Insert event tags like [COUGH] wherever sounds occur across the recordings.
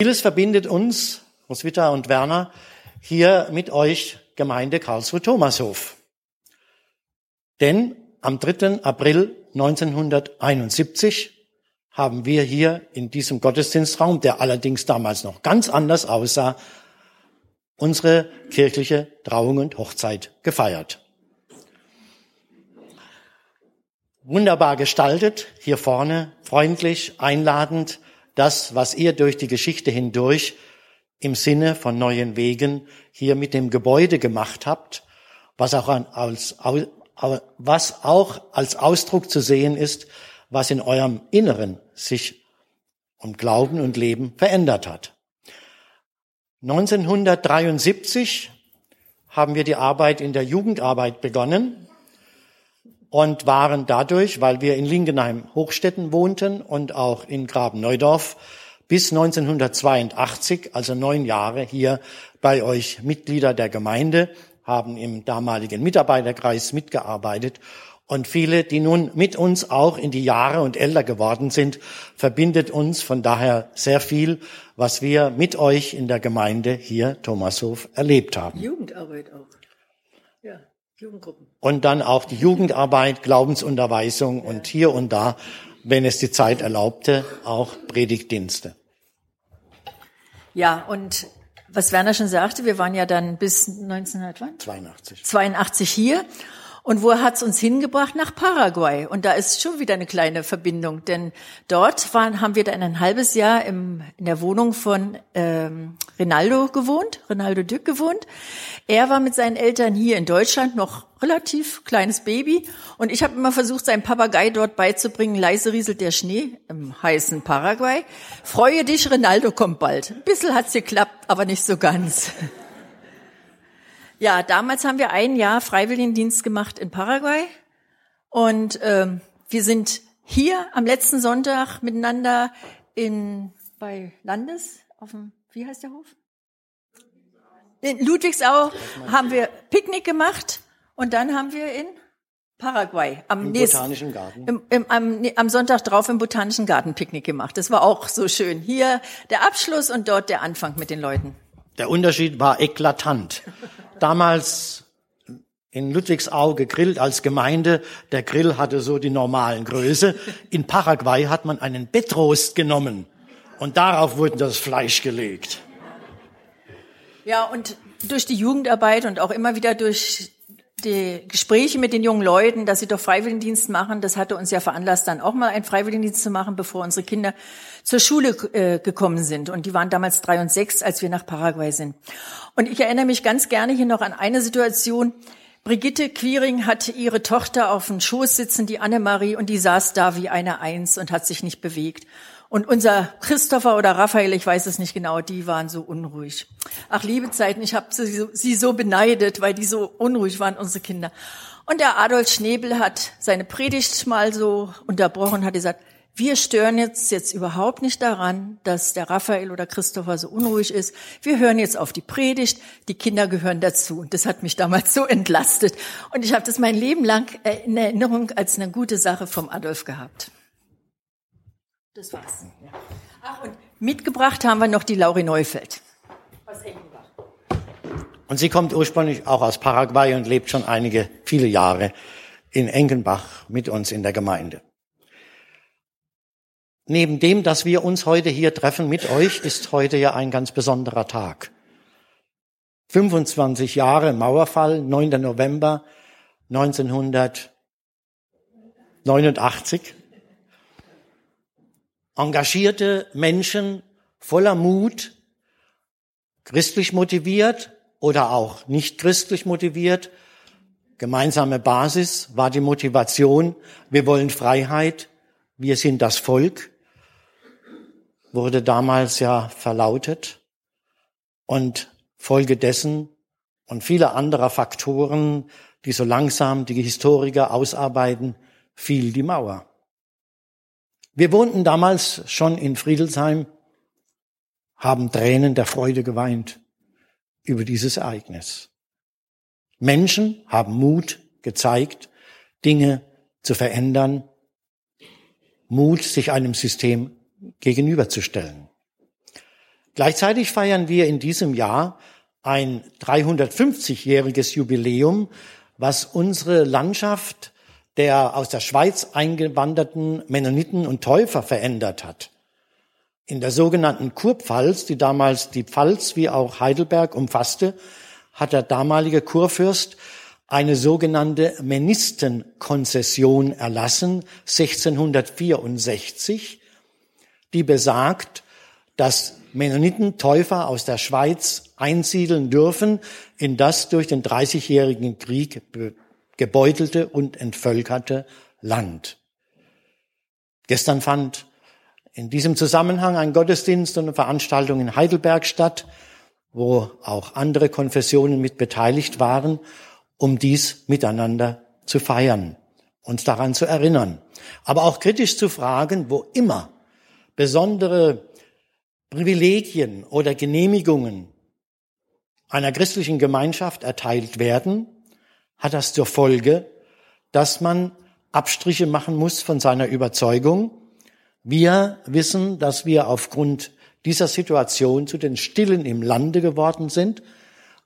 Vieles verbindet uns, Roswitha und Werner, hier mit euch Gemeinde Karlsruhe Thomashof. Denn am 3. April 1971 haben wir hier in diesem Gottesdienstraum, der allerdings damals noch ganz anders aussah, unsere kirchliche Trauung und Hochzeit gefeiert. Wunderbar gestaltet, hier vorne, freundlich, einladend, das, was ihr durch die Geschichte hindurch im Sinne von neuen Wegen hier mit dem Gebäude gemacht habt, was auch, als, was auch als Ausdruck zu sehen ist, was in eurem Inneren sich um Glauben und Leben verändert hat. 1973 haben wir die Arbeit in der Jugendarbeit begonnen und waren dadurch, weil wir in Lingenheim Hochstetten wohnten und auch in Graben-Neudorf, bis 1982, also neun Jahre hier bei euch Mitglieder der Gemeinde, haben im damaligen Mitarbeiterkreis mitgearbeitet und viele, die nun mit uns auch in die Jahre und älter geworden sind, verbindet uns von daher sehr viel, was wir mit euch in der Gemeinde hier Thomashof erlebt haben. Jugendarbeit auch. Ja, Jugendgruppen. Und dann auch die Jugendarbeit, Glaubensunterweisung ja. und hier und da, wenn es die Zeit erlaubte, auch Predigtdienste. Ja, und was Werner schon sagte, wir waren ja dann bis 1982 82 hier. Und wo hat's uns hingebracht? Nach Paraguay. Und da ist schon wieder eine kleine Verbindung, denn dort waren, haben wir dann ein halbes Jahr im, in der Wohnung von ähm, Rinaldo gewohnt, Rinaldo Dück gewohnt. Er war mit seinen Eltern hier in Deutschland noch relativ kleines Baby und ich habe immer versucht, seinem Papagei dort beizubringen, leise rieselt der Schnee im heißen Paraguay. Freue dich, Rinaldo kommt bald. Ein bisschen hat's geklappt, aber nicht so ganz. [LAUGHS] Ja, damals haben wir ein Jahr Freiwilligendienst gemacht in Paraguay und ähm, wir sind hier am letzten Sonntag miteinander in bei Landes auf dem wie heißt der Hof? In Ludwigsau haben wir Picknick gemacht und dann haben wir in Paraguay am Im nächsten, Botanischen Garten. Im, im, am, am Sonntag drauf im Botanischen Garten Picknick gemacht. Das war auch so schön. Hier der Abschluss und dort der Anfang mit den Leuten. Der Unterschied war eklatant damals in Ludwigsau gegrillt als Gemeinde. Der Grill hatte so die normalen Größe. In Paraguay hat man einen Bettrost genommen und darauf wurde das Fleisch gelegt. Ja, und durch die Jugendarbeit und auch immer wieder durch die Gespräche mit den jungen Leuten, dass sie doch Freiwilligendienst machen, das hatte uns ja veranlasst, dann auch mal einen Freiwilligendienst zu machen, bevor unsere Kinder zur Schule äh, gekommen sind. Und die waren damals drei und sechs, als wir nach Paraguay sind. Und ich erinnere mich ganz gerne hier noch an eine Situation. Brigitte Quiring hatte ihre Tochter auf dem Schoß sitzen, die Annemarie, und die saß da wie eine Eins und hat sich nicht bewegt. Und unser Christopher oder Raphael, ich weiß es nicht genau, die waren so unruhig. Ach, liebe Zeiten, ich habe sie, so beneidet, weil die so unruhig waren, unsere Kinder. Und der Adolf Schnebel hat seine Predigt mal so unterbrochen, hat gesagt, wir stören jetzt jetzt überhaupt nicht daran, dass der Raphael oder Christopher so unruhig ist. Wir hören jetzt auf die Predigt. Die Kinder gehören dazu. Und das hat mich damals so entlastet. Und ich habe das mein Leben lang in Erinnerung als eine gute Sache vom Adolf gehabt. Das war's. Ach, und mitgebracht haben wir noch die Lauri Neufeld aus Enkenbach. Und sie kommt ursprünglich auch aus Paraguay und lebt schon einige, viele Jahre in Enkenbach mit uns in der Gemeinde. Neben dem, dass wir uns heute hier treffen mit euch, ist heute ja ein ganz besonderer Tag. 25 Jahre Mauerfall, 9. November 1989 engagierte Menschen voller Mut, christlich motiviert oder auch nicht christlich motiviert. Gemeinsame Basis war die Motivation, wir wollen Freiheit, wir sind das Volk, wurde damals ja verlautet. Und Folge dessen und viele anderer Faktoren, die so langsam die Historiker ausarbeiten, fiel die Mauer. Wir wohnten damals schon in Friedelsheim, haben Tränen der Freude geweint über dieses Ereignis. Menschen haben Mut gezeigt, Dinge zu verändern, Mut, sich einem System gegenüberzustellen. Gleichzeitig feiern wir in diesem Jahr ein 350-jähriges Jubiläum, was unsere Landschaft der aus der Schweiz eingewanderten Mennoniten und Täufer verändert hat. In der sogenannten Kurpfalz, die damals die Pfalz wie auch Heidelberg umfasste, hat der damalige Kurfürst eine sogenannte Menistenkonzession erlassen, 1664, die besagt, dass Mennoniten Täufer aus der Schweiz einsiedeln dürfen in das durch den Dreißigjährigen Krieg gebeutelte und entvölkerte Land. Gestern fand in diesem Zusammenhang ein Gottesdienst und eine Veranstaltung in Heidelberg statt, wo auch andere Konfessionen mit beteiligt waren, um dies miteinander zu feiern, uns daran zu erinnern, aber auch kritisch zu fragen, wo immer besondere Privilegien oder Genehmigungen einer christlichen Gemeinschaft erteilt werden, hat das zur Folge, dass man Abstriche machen muss von seiner Überzeugung. Wir wissen, dass wir aufgrund dieser Situation zu den Stillen im Lande geworden sind,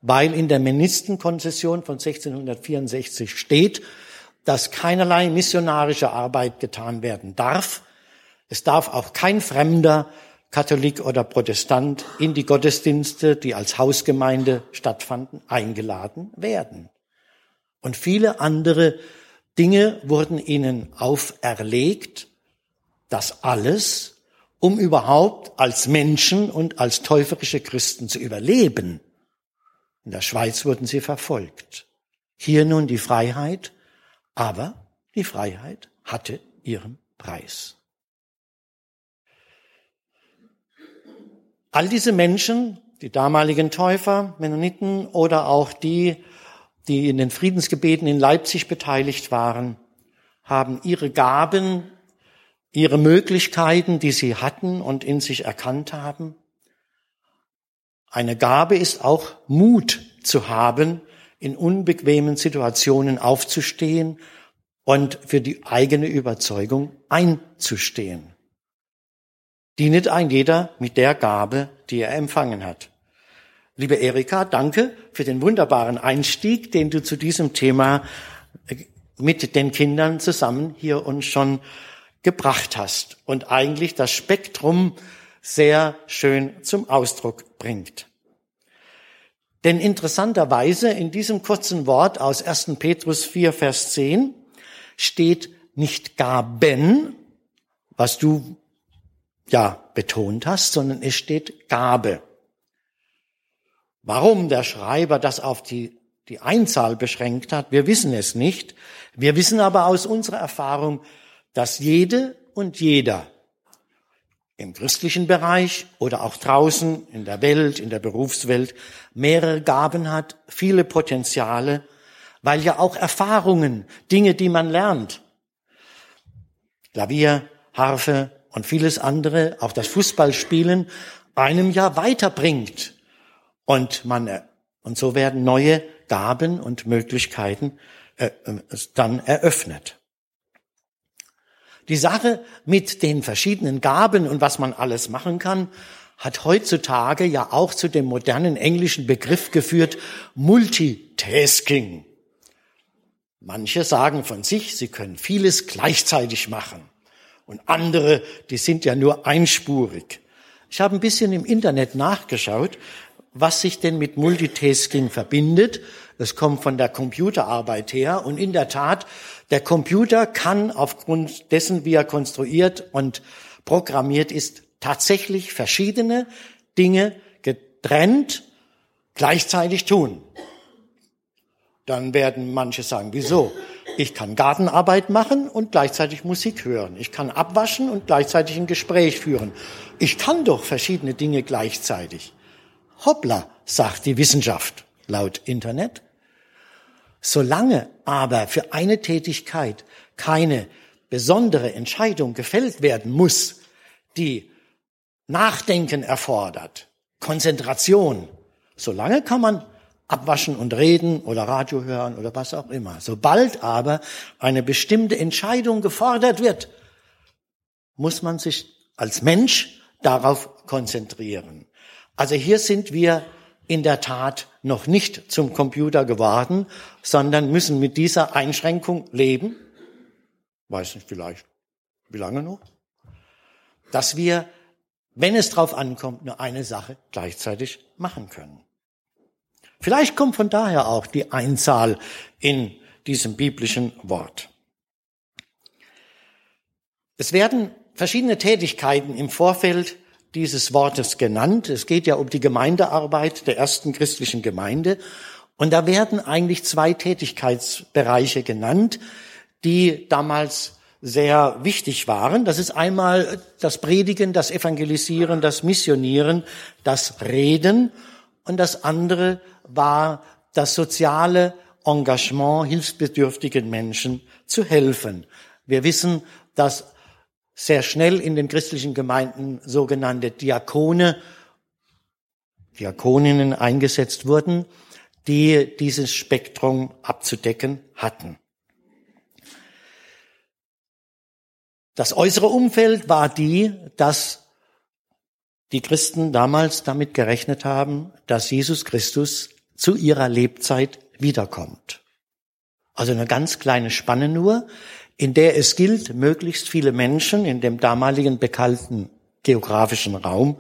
weil in der Ministenkonzession von 1664 steht, dass keinerlei missionarische Arbeit getan werden darf. Es darf auch kein Fremder, Katholik oder Protestant, in die Gottesdienste, die als Hausgemeinde stattfanden, eingeladen werden. Und viele andere Dinge wurden ihnen auferlegt. Das alles, um überhaupt als Menschen und als täuferische Christen zu überleben. In der Schweiz wurden sie verfolgt. Hier nun die Freiheit, aber die Freiheit hatte ihren Preis. All diese Menschen, die damaligen Täufer, Mennoniten oder auch die, die in den Friedensgebeten in Leipzig beteiligt waren, haben ihre Gaben, ihre Möglichkeiten, die sie hatten und in sich erkannt haben. Eine Gabe ist auch Mut zu haben, in unbequemen Situationen aufzustehen und für die eigene Überzeugung einzustehen. Dienet ein jeder mit der Gabe, die er empfangen hat. Liebe Erika, danke für den wunderbaren Einstieg, den du zu diesem Thema äh, mit den Kindern zusammen hier uns schon gebracht hast und eigentlich das Spektrum sehr schön zum Ausdruck bringt. Denn interessanterweise in diesem kurzen Wort aus 1. Petrus 4, Vers 10 steht nicht Gaben, was du ja betont hast, sondern es steht Gabe. Warum der Schreiber das auf die, die Einzahl beschränkt hat, wir wissen es nicht. Wir wissen aber aus unserer Erfahrung, dass jede und jeder im christlichen Bereich oder auch draußen in der Welt, in der Berufswelt mehrere Gaben hat, viele Potenziale, weil ja auch Erfahrungen, Dinge, die man lernt, Klavier, Harfe und vieles andere, auch das Fußballspielen, einem ja weiterbringt und man, äh, und so werden neue Gaben und Möglichkeiten äh, äh, dann eröffnet. Die Sache mit den verschiedenen Gaben und was man alles machen kann, hat heutzutage ja auch zu dem modernen englischen Begriff geführt, Multitasking. Manche sagen von sich, sie können vieles gleichzeitig machen. Und andere, die sind ja nur einspurig. Ich habe ein bisschen im Internet nachgeschaut was sich denn mit Multitasking verbindet. Das kommt von der Computerarbeit her. Und in der Tat, der Computer kann aufgrund dessen, wie er konstruiert und programmiert ist, tatsächlich verschiedene Dinge getrennt gleichzeitig tun. Dann werden manche sagen, wieso? Ich kann Gartenarbeit machen und gleichzeitig Musik hören. Ich kann abwaschen und gleichzeitig ein Gespräch führen. Ich kann doch verschiedene Dinge gleichzeitig. Hoppla, sagt die Wissenschaft laut Internet. Solange aber für eine Tätigkeit keine besondere Entscheidung gefällt werden muss, die Nachdenken erfordert, Konzentration, solange kann man abwaschen und reden oder Radio hören oder was auch immer. Sobald aber eine bestimmte Entscheidung gefordert wird, muss man sich als Mensch darauf konzentrieren. Also hier sind wir in der Tat noch nicht zum Computer geworden, sondern müssen mit dieser Einschränkung leben. Weiß nicht, vielleicht. Wie lange noch? Dass wir, wenn es drauf ankommt, nur eine Sache gleichzeitig machen können. Vielleicht kommt von daher auch die Einzahl in diesem biblischen Wort. Es werden verschiedene Tätigkeiten im Vorfeld dieses Wortes genannt. Es geht ja um die Gemeindearbeit der ersten christlichen Gemeinde. Und da werden eigentlich zwei Tätigkeitsbereiche genannt, die damals sehr wichtig waren. Das ist einmal das Predigen, das Evangelisieren, das Missionieren, das Reden. Und das andere war das soziale Engagement, hilfsbedürftigen Menschen zu helfen. Wir wissen, dass sehr schnell in den christlichen Gemeinden sogenannte Diakone, Diakoninnen eingesetzt wurden, die dieses Spektrum abzudecken hatten. Das äußere Umfeld war die, dass die Christen damals damit gerechnet haben, dass Jesus Christus zu ihrer Lebzeit wiederkommt. Also eine ganz kleine Spanne nur in der es gilt, möglichst viele Menschen in dem damaligen bekannten geografischen Raum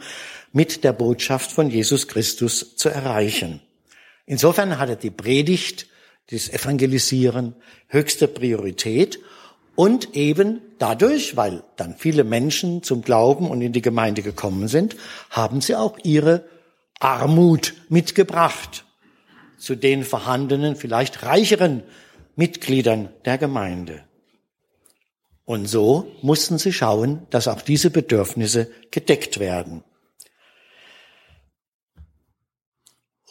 mit der Botschaft von Jesus Christus zu erreichen. Insofern hatte die Predigt, das Evangelisieren höchste Priorität und eben dadurch, weil dann viele Menschen zum Glauben und in die Gemeinde gekommen sind, haben sie auch ihre Armut mitgebracht zu den vorhandenen, vielleicht reicheren Mitgliedern der Gemeinde. Und so mussten sie schauen, dass auch diese Bedürfnisse gedeckt werden.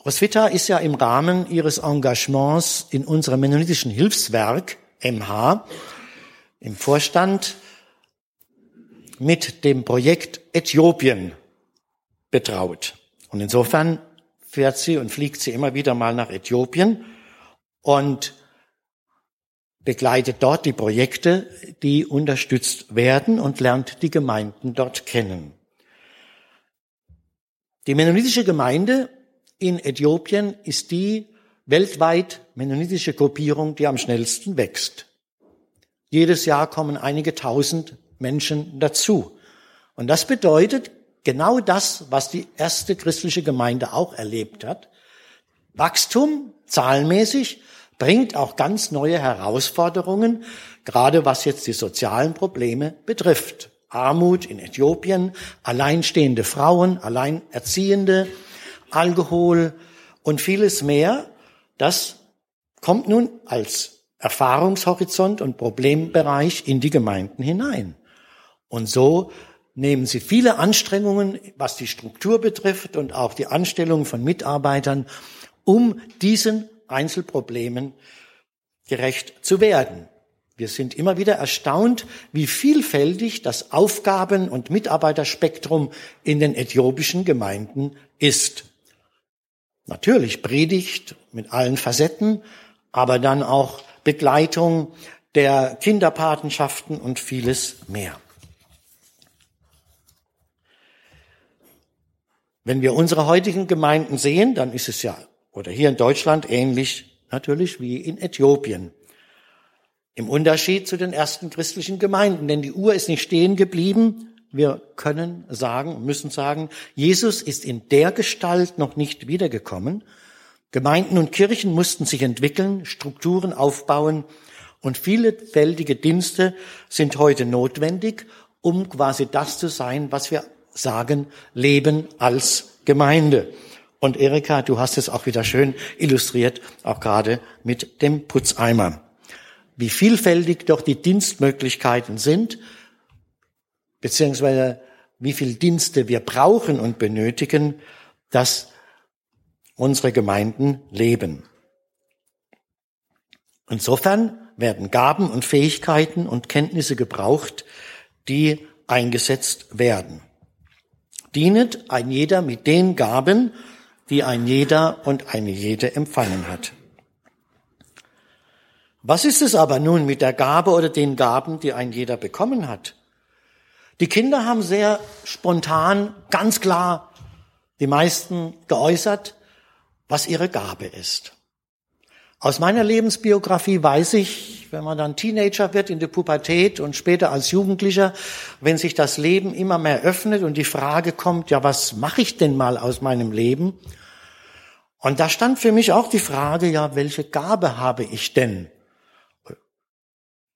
Roswitha ist ja im Rahmen ihres Engagements in unserem mennonitischen Hilfswerk MH im Vorstand mit dem Projekt Äthiopien betraut. Und insofern fährt sie und fliegt sie immer wieder mal nach Äthiopien und begleitet dort die Projekte, die unterstützt werden und lernt die Gemeinden dort kennen. Die mennonitische Gemeinde in Äthiopien ist die weltweit mennonitische Gruppierung, die am schnellsten wächst. Jedes Jahr kommen einige tausend Menschen dazu. Und das bedeutet genau das, was die erste christliche Gemeinde auch erlebt hat. Wachstum, zahlenmäßig, bringt auch ganz neue Herausforderungen, gerade was jetzt die sozialen Probleme betrifft. Armut in Äthiopien, alleinstehende Frauen, Alleinerziehende, Alkohol und vieles mehr. Das kommt nun als Erfahrungshorizont und Problembereich in die Gemeinden hinein. Und so nehmen sie viele Anstrengungen, was die Struktur betrifft und auch die Anstellung von Mitarbeitern, um diesen Einzelproblemen gerecht zu werden. Wir sind immer wieder erstaunt, wie vielfältig das Aufgaben- und Mitarbeiterspektrum in den äthiopischen Gemeinden ist. Natürlich Predigt mit allen Facetten, aber dann auch Begleitung der Kinderpatenschaften und vieles mehr. Wenn wir unsere heutigen Gemeinden sehen, dann ist es ja oder hier in Deutschland ähnlich natürlich wie in Äthiopien. Im Unterschied zu den ersten christlichen Gemeinden, denn die Uhr ist nicht stehen geblieben. Wir können sagen, müssen sagen, Jesus ist in der Gestalt noch nicht wiedergekommen. Gemeinden und Kirchen mussten sich entwickeln, Strukturen aufbauen und vielfältige Dienste sind heute notwendig, um quasi das zu sein, was wir sagen, Leben als Gemeinde. Und Erika, du hast es auch wieder schön illustriert, auch gerade mit dem Putzeimer. Wie vielfältig doch die Dienstmöglichkeiten sind, beziehungsweise wie viel Dienste wir brauchen und benötigen, dass unsere Gemeinden leben. Insofern werden Gaben und Fähigkeiten und Kenntnisse gebraucht, die eingesetzt werden. Dienet ein jeder mit den Gaben die ein jeder und eine jede empfangen hat. Was ist es aber nun mit der Gabe oder den Gaben, die ein jeder bekommen hat? Die Kinder haben sehr spontan, ganz klar die meisten geäußert, was ihre Gabe ist. Aus meiner Lebensbiografie weiß ich, wenn man dann Teenager wird in der Pubertät und später als Jugendlicher, wenn sich das Leben immer mehr öffnet und die Frage kommt, ja, was mache ich denn mal aus meinem Leben? Und da stand für mich auch die Frage, ja, welche Gabe habe ich denn?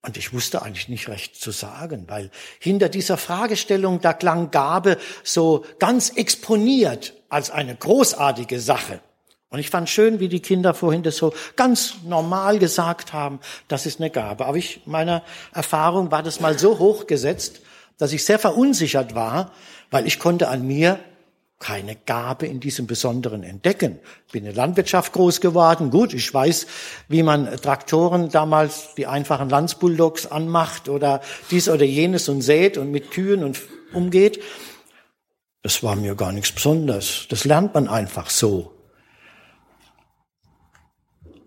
Und ich wusste eigentlich nicht recht zu sagen, weil hinter dieser Fragestellung, da klang Gabe so ganz exponiert als eine großartige Sache. Und ich fand schön, wie die Kinder vorhin das so ganz normal gesagt haben, das ist eine Gabe. Aber ich, meiner Erfahrung war das mal so hochgesetzt, dass ich sehr verunsichert war, weil ich konnte an mir keine Gabe in diesem Besonderen entdecken. Bin in der Landwirtschaft groß geworden. Gut, ich weiß, wie man Traktoren damals, die einfachen Landsbulldogs anmacht oder dies oder jenes und sät und mit Kühen und umgeht. Das war mir gar nichts Besonderes. Das lernt man einfach so.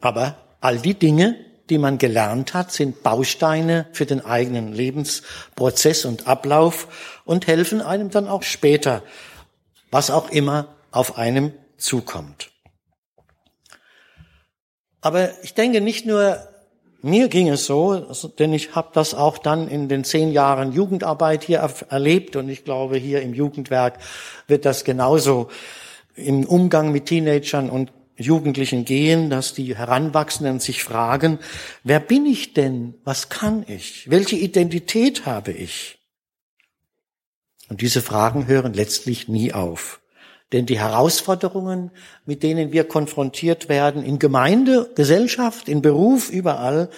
Aber all die Dinge, die man gelernt hat, sind Bausteine für den eigenen Lebensprozess und Ablauf und helfen einem dann auch später, was auch immer auf einem zukommt. Aber ich denke nicht nur mir ging es so, denn ich habe das auch dann in den zehn Jahren Jugendarbeit hier erlebt und ich glaube, hier im Jugendwerk wird das genauso im Umgang mit Teenagern und Jugendlichen gehen, dass die Heranwachsenden sich fragen, wer bin ich denn? Was kann ich? Welche Identität habe ich? Und diese Fragen hören letztlich nie auf. Denn die Herausforderungen, mit denen wir konfrontiert werden, in Gemeinde, Gesellschaft, in Beruf, überall,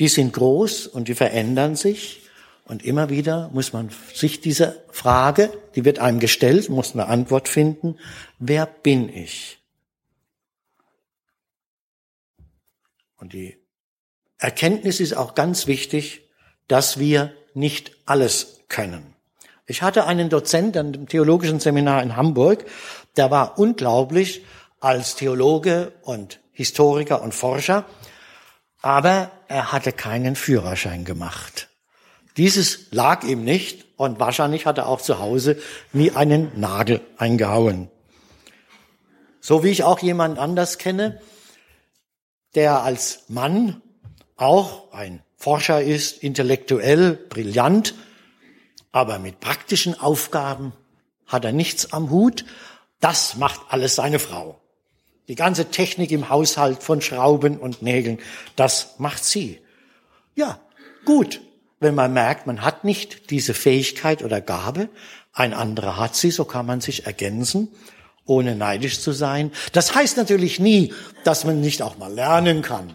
die sind groß und die verändern sich. Und immer wieder muss man sich diese Frage, die wird einem gestellt, muss eine Antwort finden, wer bin ich? Und die Erkenntnis ist auch ganz wichtig, dass wir nicht alles können. Ich hatte einen Dozent an dem theologischen Seminar in Hamburg, der war unglaublich als Theologe und Historiker und Forscher, aber er hatte keinen Führerschein gemacht. Dieses lag ihm nicht und wahrscheinlich hat er auch zu Hause nie einen Nagel eingehauen. So wie ich auch jemand anders kenne, der als Mann auch ein Forscher ist, intellektuell, brillant, aber mit praktischen Aufgaben hat er nichts am Hut. Das macht alles seine Frau. Die ganze Technik im Haushalt von Schrauben und Nägeln, das macht sie. Ja, gut, wenn man merkt, man hat nicht diese Fähigkeit oder Gabe, ein anderer hat sie, so kann man sich ergänzen ohne neidisch zu sein. Das heißt natürlich nie, dass man nicht auch mal lernen kann.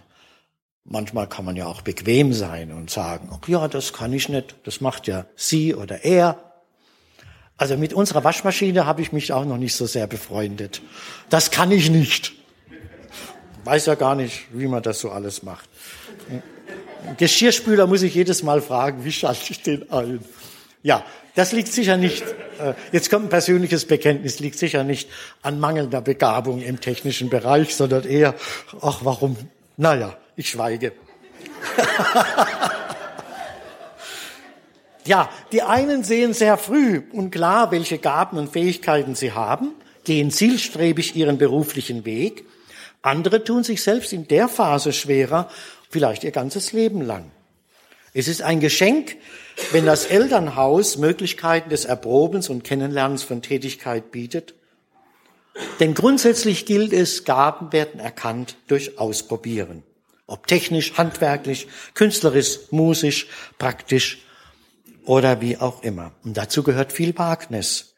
Manchmal kann man ja auch bequem sein und sagen, ach ja, das kann ich nicht, das macht ja sie oder er. Also mit unserer Waschmaschine habe ich mich auch noch nicht so sehr befreundet. Das kann ich nicht. Weiß ja gar nicht, wie man das so alles macht. Geschirrspüler muss ich jedes Mal fragen, wie schalte ich den ein? Ja, das liegt sicher nicht, äh, jetzt kommt ein persönliches Bekenntnis, liegt sicher nicht an mangelnder Begabung im technischen Bereich, sondern eher, ach warum, naja, ich schweige. [LAUGHS] ja, die einen sehen sehr früh und klar, welche Gaben und Fähigkeiten sie haben, gehen zielstrebig ihren beruflichen Weg. Andere tun sich selbst in der Phase schwerer, vielleicht ihr ganzes Leben lang. Es ist ein Geschenk, wenn das Elternhaus Möglichkeiten des Erprobens und Kennenlernens von Tätigkeit bietet. Denn grundsätzlich gilt es, Gaben werden erkannt durch Ausprobieren. Ob technisch, handwerklich, künstlerisch, musisch, praktisch oder wie auch immer. Und dazu gehört viel Wagnis.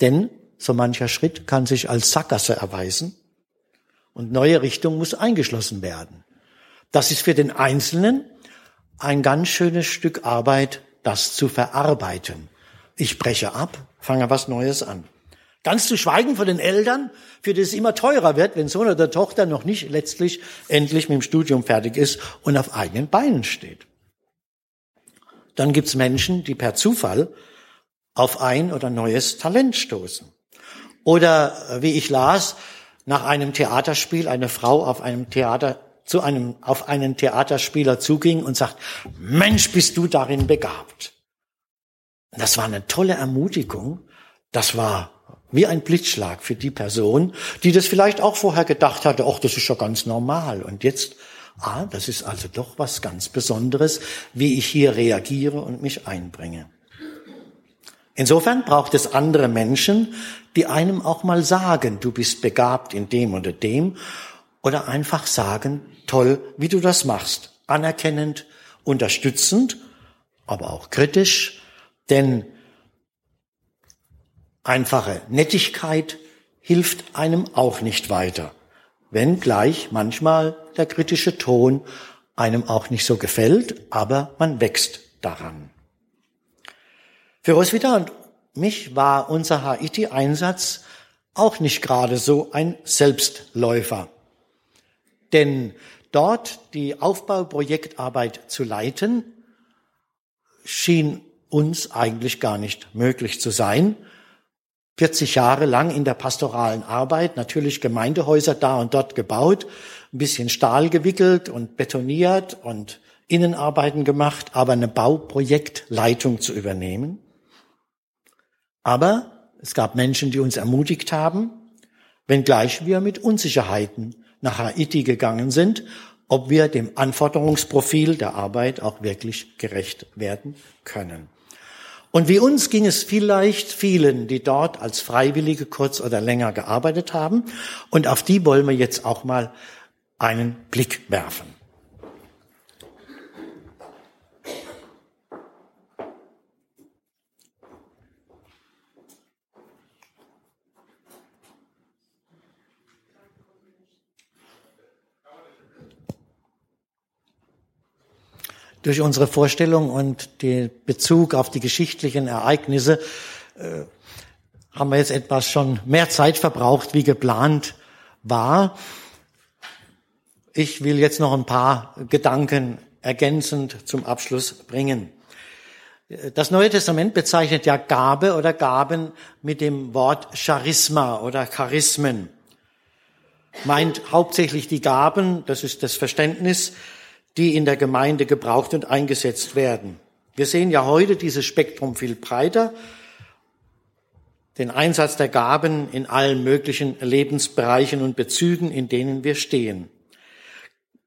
Denn so mancher Schritt kann sich als Sackgasse erweisen und neue Richtung muss eingeschlossen werden. Das ist für den Einzelnen ein ganz schönes Stück Arbeit, das zu verarbeiten. Ich breche ab, fange was Neues an. Ganz zu schweigen von den Eltern, für die es immer teurer wird, wenn Sohn oder Tochter noch nicht letztlich endlich mit dem Studium fertig ist und auf eigenen Beinen steht. Dann gibt's Menschen, die per Zufall auf ein oder neues Talent stoßen. Oder wie ich las, nach einem Theaterspiel eine Frau auf einem Theater zu einem, auf einen Theaterspieler zuging und sagt, Mensch, bist du darin begabt. Das war eine tolle Ermutigung. Das war Wie ein Blitzschlag für die Person, die das vielleicht auch vorher gedacht hatte, ach, das ist ja ganz normal. Und jetzt, ah, das ist also doch was ganz Besonderes, wie ich hier reagiere und mich einbringe. Insofern braucht es andere Menschen, die einem auch mal sagen, du bist begabt in dem oder dem, oder einfach sagen, toll, wie du das machst, anerkennend, unterstützend, aber auch kritisch, denn Einfache Nettigkeit hilft einem auch nicht weiter, wenngleich manchmal der kritische Ton einem auch nicht so gefällt, aber man wächst daran. Für Roswitha und mich war unser Haiti-Einsatz auch nicht gerade so ein Selbstläufer. Denn dort die Aufbauprojektarbeit zu leiten, schien uns eigentlich gar nicht möglich zu sein, 40 Jahre lang in der pastoralen Arbeit, natürlich Gemeindehäuser da und dort gebaut, ein bisschen Stahl gewickelt und betoniert und Innenarbeiten gemacht, aber eine Bauprojektleitung zu übernehmen. Aber es gab Menschen, die uns ermutigt haben, wenngleich wir mit Unsicherheiten nach Haiti gegangen sind, ob wir dem Anforderungsprofil der Arbeit auch wirklich gerecht werden können. Und wie uns ging es vielleicht vielen, die dort als Freiwillige kurz oder länger gearbeitet haben. Und auf die wollen wir jetzt auch mal einen Blick werfen. Durch unsere Vorstellung und den Bezug auf die geschichtlichen Ereignisse äh, haben wir jetzt etwas schon mehr Zeit verbraucht, wie geplant war. Ich will jetzt noch ein paar Gedanken ergänzend zum Abschluss bringen. Das Neue Testament bezeichnet ja Gabe oder Gaben mit dem Wort Charisma oder Charismen. Meint hauptsächlich die Gaben, das ist das Verständnis, die in der Gemeinde gebraucht und eingesetzt werden. Wir sehen ja heute dieses Spektrum viel breiter, den Einsatz der Gaben in allen möglichen Lebensbereichen und Bezügen, in denen wir stehen.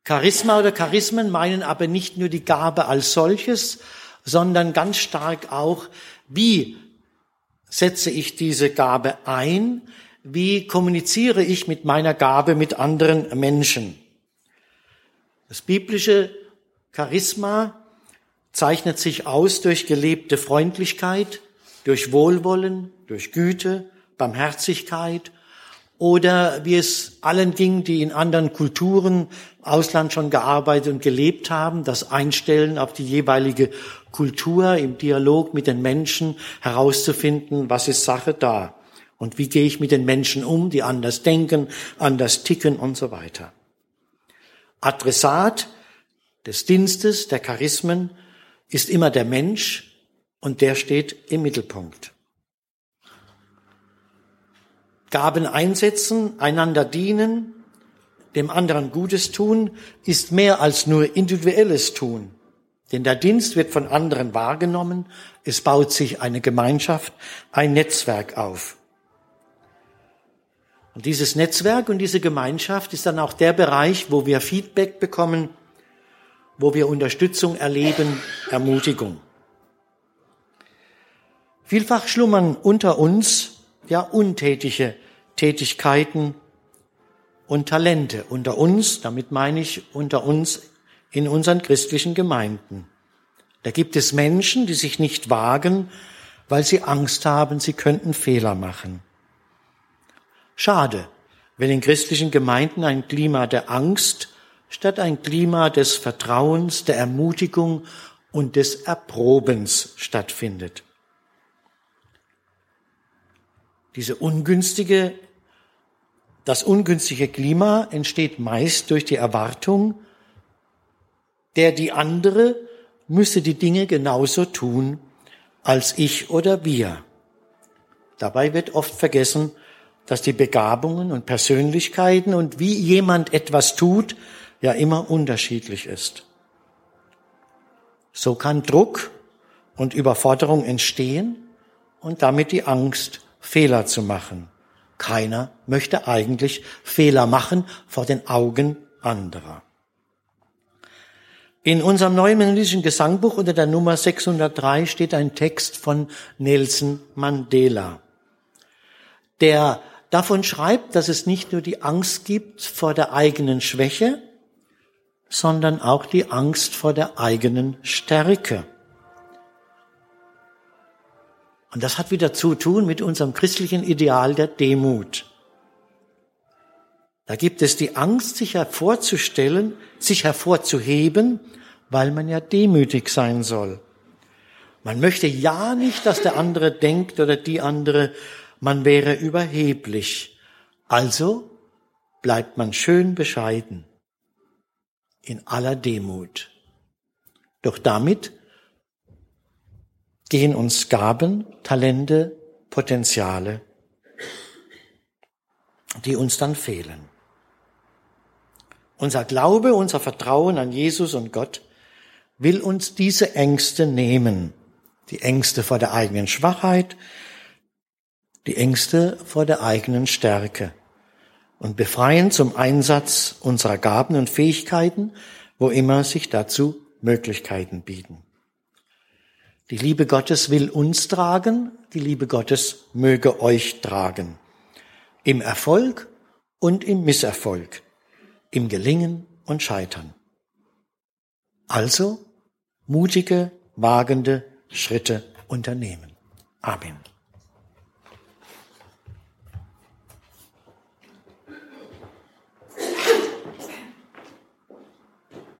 Charisma oder Charismen meinen aber nicht nur die Gabe als solches, sondern ganz stark auch, wie setze ich diese Gabe ein, wie kommuniziere ich mit meiner Gabe mit anderen Menschen. Das biblische Charisma zeichnet sich aus durch gelebte Freundlichkeit, durch Wohlwollen, durch Güte, Barmherzigkeit oder wie es allen ging, die in anderen Kulturen, Ausland schon gearbeitet und gelebt haben, das Einstellen auf die jeweilige Kultur im Dialog mit den Menschen herauszufinden, was ist Sache da und wie gehe ich mit den Menschen um, die anders denken, anders ticken und so weiter. Adressat des Dienstes, der Charismen ist immer der Mensch und der steht im Mittelpunkt. Gaben einsetzen, einander dienen, dem anderen Gutes tun, ist mehr als nur individuelles Tun. Denn der Dienst wird von anderen wahrgenommen, es baut sich eine Gemeinschaft, ein Netzwerk auf. Und dieses Netzwerk und diese Gemeinschaft ist dann auch der Bereich, wo wir Feedback bekommen, wo wir Unterstützung erleben, Ermutigung. Vielfach schlummern unter uns ja untätige Tätigkeiten und Talente unter uns, damit meine ich unter uns in unseren christlichen Gemeinden. Da gibt es Menschen, die sich nicht wagen, weil sie Angst haben, sie könnten Fehler machen. Schade, wenn in christlichen Gemeinden ein Klima der Angst statt ein Klima des Vertrauens, der Ermutigung und des Erprobens stattfindet. Diese ungünstige, das ungünstige Klima entsteht meist durch die Erwartung, der die andere müsse die Dinge genauso tun als ich oder wir. Dabei wird oft vergessen, dass die Begabungen und Persönlichkeiten und wie jemand etwas tut, ja immer unterschiedlich ist. So kann Druck und Überforderung entstehen und damit die Angst Fehler zu machen. Keiner möchte eigentlich Fehler machen vor den Augen anderer. In unserem neuen mennonitischen Gesangbuch unter der Nummer 603 steht ein Text von Nelson Mandela, der davon schreibt, dass es nicht nur die Angst gibt vor der eigenen Schwäche, sondern auch die Angst vor der eigenen Stärke. Und das hat wieder zu tun mit unserem christlichen Ideal der Demut. Da gibt es die Angst, sich hervorzustellen, sich hervorzuheben, weil man ja demütig sein soll. Man möchte ja nicht, dass der andere denkt oder die andere, man wäre überheblich. Also bleibt man schön bescheiden in aller Demut. Doch damit gehen uns Gaben, Talente, Potenziale, die uns dann fehlen. Unser Glaube, unser Vertrauen an Jesus und Gott will uns diese Ängste nehmen. Die Ängste vor der eigenen Schwachheit, die Ängste vor der eigenen Stärke und befreien zum Einsatz unserer Gaben und Fähigkeiten, wo immer sich dazu Möglichkeiten bieten. Die Liebe Gottes will uns tragen, die Liebe Gottes möge euch tragen. Im Erfolg und im Misserfolg im Gelingen und Scheitern. Also mutige, wagende Schritte unternehmen. Amen.